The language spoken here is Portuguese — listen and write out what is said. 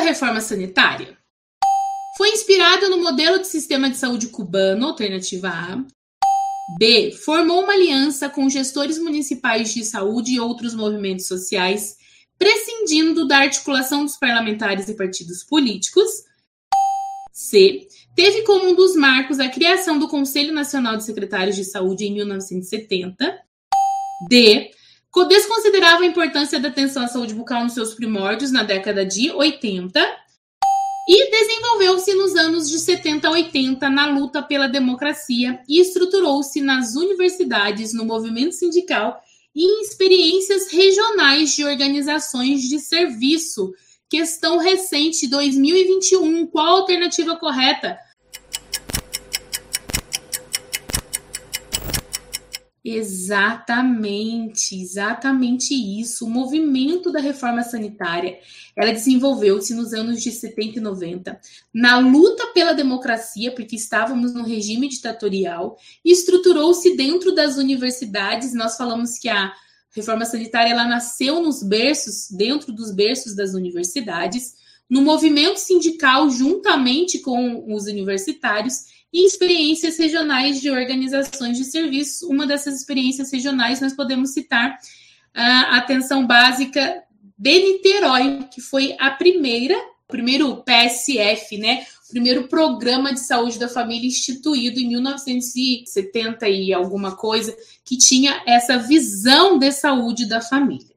reforma sanitária? Foi inspirado no modelo de sistema de saúde cubano, alternativa A. B. Formou uma aliança com gestores municipais de saúde e outros movimentos sociais, prescindindo da articulação dos parlamentares e partidos políticos. C. Teve como um dos marcos a criação do Conselho Nacional de Secretários de Saúde em 1970. D. Desconsiderava a importância da atenção à saúde bucal nos seus primórdios na década de 80 e desenvolveu-se nos anos de 70 a 80 na luta pela democracia e estruturou-se nas universidades, no movimento sindical e em experiências regionais de organizações de serviço. Questão recente 2021. Qual a alternativa correta? Exatamente, exatamente isso. O movimento da reforma sanitária, ela desenvolveu-se nos anos de 70 e 90, na luta pela democracia, porque estávamos no regime ditatorial, e estruturou-se dentro das universidades. Nós falamos que a reforma sanitária ela nasceu nos berços, dentro dos berços das universidades, no movimento sindical juntamente com os universitários e experiências regionais de organizações de serviços. Uma dessas experiências regionais nós podemos citar a atenção básica de Niterói, que foi a primeira, o primeiro PSF, né? O primeiro programa de saúde da família instituído em 1970 e alguma coisa, que tinha essa visão de saúde da família.